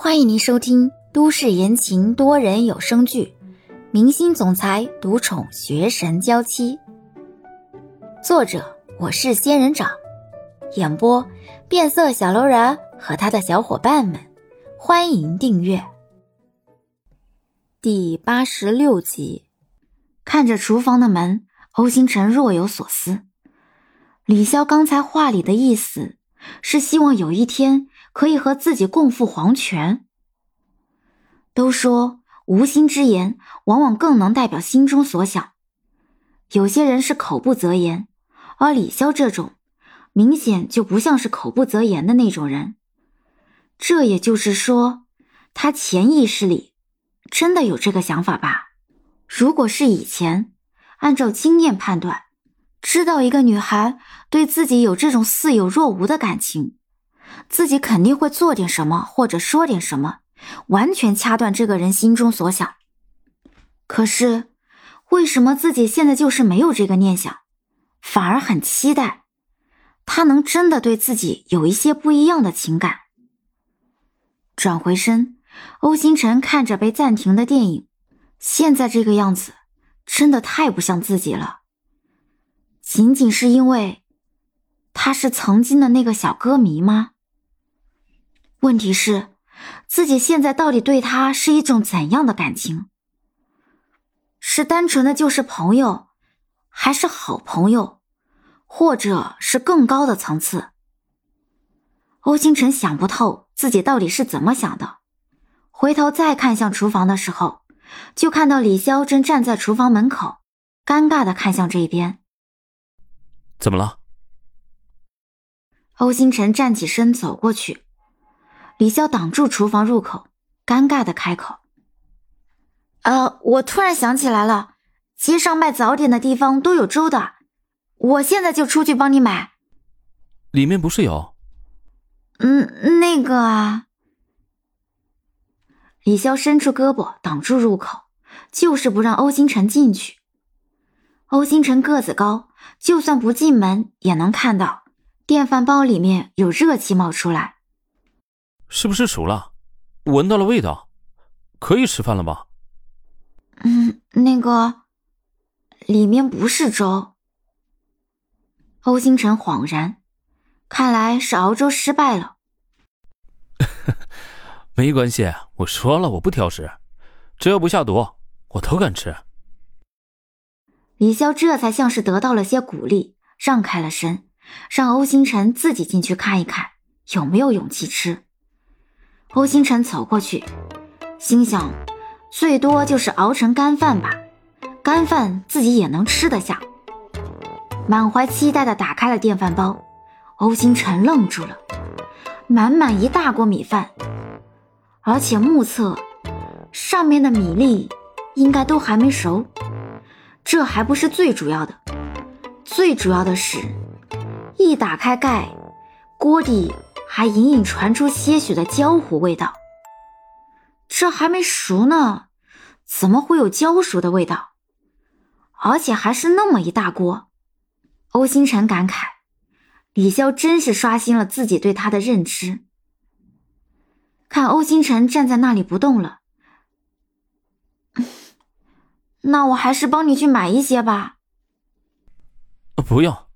欢迎您收听都市言情多人有声剧《明星总裁独宠学神娇妻》，作者我是仙人掌，演播变色小楼人和他的小伙伴们。欢迎订阅第八十六集。看着厨房的门，欧星辰若有所思。李潇刚才话里的意思是希望有一天。可以和自己共赴黄泉。都说无心之言，往往更能代表心中所想。有些人是口不择言，而李潇这种，明显就不像是口不择言的那种人。这也就是说，他潜意识里真的有这个想法吧？如果是以前，按照经验判断，知道一个女孩对自己有这种似有若无的感情。自己肯定会做点什么，或者说点什么，完全掐断这个人心中所想。可是，为什么自己现在就是没有这个念想，反而很期待他能真的对自己有一些不一样的情感？转回身，欧星辰看着被暂停的电影，现在这个样子真的太不像自己了。仅仅是因为他是曾经的那个小歌迷吗？问题是，自己现在到底对他是一种怎样的感情？是单纯的就是朋友，还是好朋友，或者是更高的层次？欧星辰想不透自己到底是怎么想的。回头再看向厨房的时候，就看到李潇正站在厨房门口，尴尬的看向这边。怎么了？欧星辰站起身走过去。李潇挡住厨房入口，尴尬的开口：“呃，我突然想起来了，街上卖早点的地方都有粥的，我现在就出去帮你买。”里面不是有？嗯，那个啊。李潇伸出胳膊挡住入口，就是不让欧星辰进去。欧星辰个子高，就算不进门也能看到电饭煲里面有热气冒出来。是不是熟了？闻到了味道，可以吃饭了吧？嗯，那个里面不是粥。欧星辰恍然，看来是熬粥失败了。没关系，我说了我不挑食，只要不下毒，我都敢吃。李潇这才像是得到了些鼓励，让开了身，让欧星辰自己进去看一看有没有勇气吃。欧星辰走过去，心想，最多就是熬成干饭吧，干饭自己也能吃得下。满怀期待的打开了电饭煲，欧星辰愣住了，满满一大锅米饭，而且目测上面的米粒应该都还没熟。这还不是最主要的，最主要的是，一打开盖，锅底。还隐隐传出些许的焦糊味道，这还没熟呢，怎么会有焦熟的味道？而且还是那么一大锅。欧星辰感慨：李潇真是刷新了自己对他的认知。看欧星辰站在那里不动了，那我还是帮你去买一些吧。不用。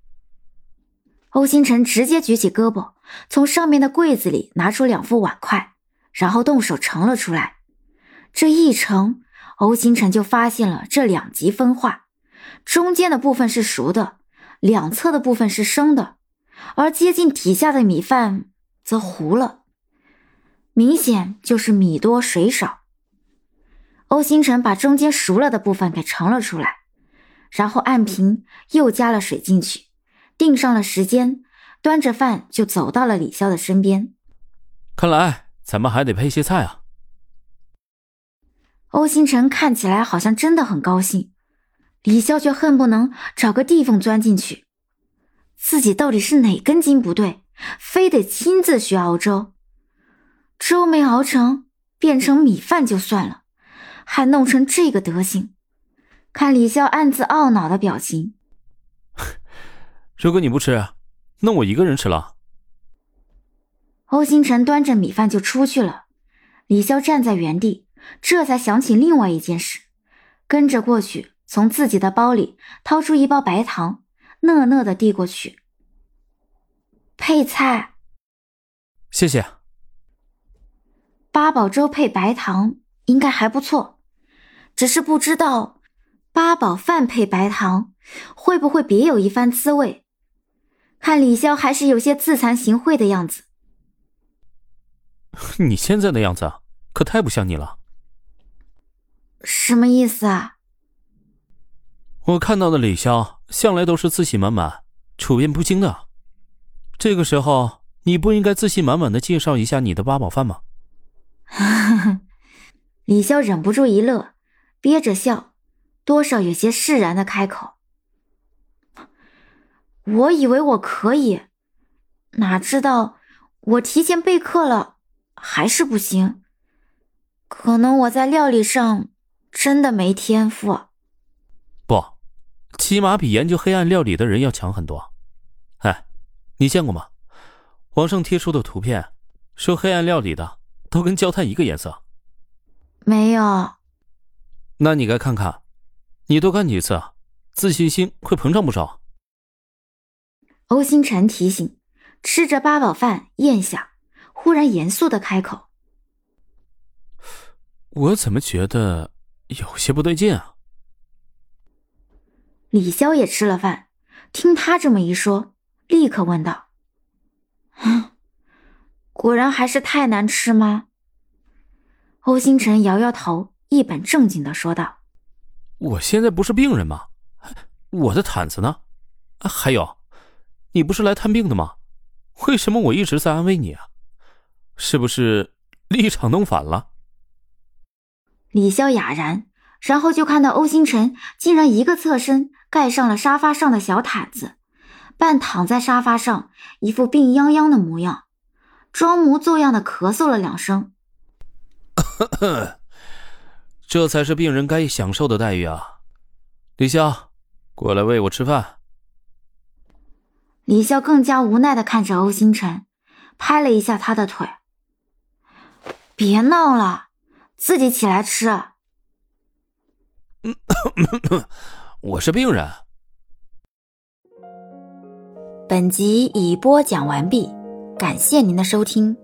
欧星辰直接举起胳膊，从上面的柜子里拿出两副碗筷，然后动手盛了出来。这一盛，欧星辰就发现了这两极分化：中间的部分是熟的，两侧的部分是生的，而接近底下的米饭则糊了，明显就是米多水少。欧星辰把中间熟了的部分给盛了出来，然后按平又加了水进去。定上了时间，端着饭就走到了李潇的身边。看来咱们还得配些菜啊。欧星辰看起来好像真的很高兴，李潇却恨不能找个地缝钻进去。自己到底是哪根筋不对，非得亲自学熬粥？粥没熬成，变成米饭就算了，还弄成这个德行。看李潇暗自懊恼的表情。如果你不吃，那我一个人吃了。欧星辰端着米饭就出去了，李潇站在原地，这才想起另外一件事，跟着过去，从自己的包里掏出一包白糖，讷讷的递过去。配菜，谢谢。八宝粥配白糖应该还不错，只是不知道八宝饭配白糖会不会别有一番滋味。看李潇还是有些自惭形秽的样子。你现在的样子可太不像你了。什么意思啊？我看到的李潇向来都是自信满满、处变不惊的。这个时候，你不应该自信满满的介绍一下你的八宝饭吗？李潇忍不住一乐，憋着笑，多少有些释然的开口。我以为我可以，哪知道我提前备课了，还是不行。可能我在料理上真的没天赋。不，起码比研究黑暗料理的人要强很多。哎，你见过吗？网上贴出的图片，说黑暗料理的都跟焦炭一个颜色。没有。那你该看看，你多干几次，自信心会膨胀不少。欧星辰提醒，吃着八宝饭咽下，忽然严肃的开口：“我怎么觉得有些不对劲啊？”李潇也吃了饭，听他这么一说，立刻问道：“果然还是太难吃吗？”欧星辰摇摇头，一本正经的说道：“我现在不是病人吗？我的毯子呢？还有。”你不是来探病的吗？为什么我一直在安慰你啊？是不是立场弄反了？李潇哑然，然后就看到欧星辰竟然一个侧身盖上了沙发上的小毯子，半躺在沙发上，一副病殃殃的模样，装模作样的咳嗽了两声。这才是病人该享受的待遇啊！李潇，过来喂我吃饭。李潇更加无奈的看着欧星辰，拍了一下他的腿：“别闹了，自己起来吃。”“我是病人。”本集已播讲完毕，感谢您的收听。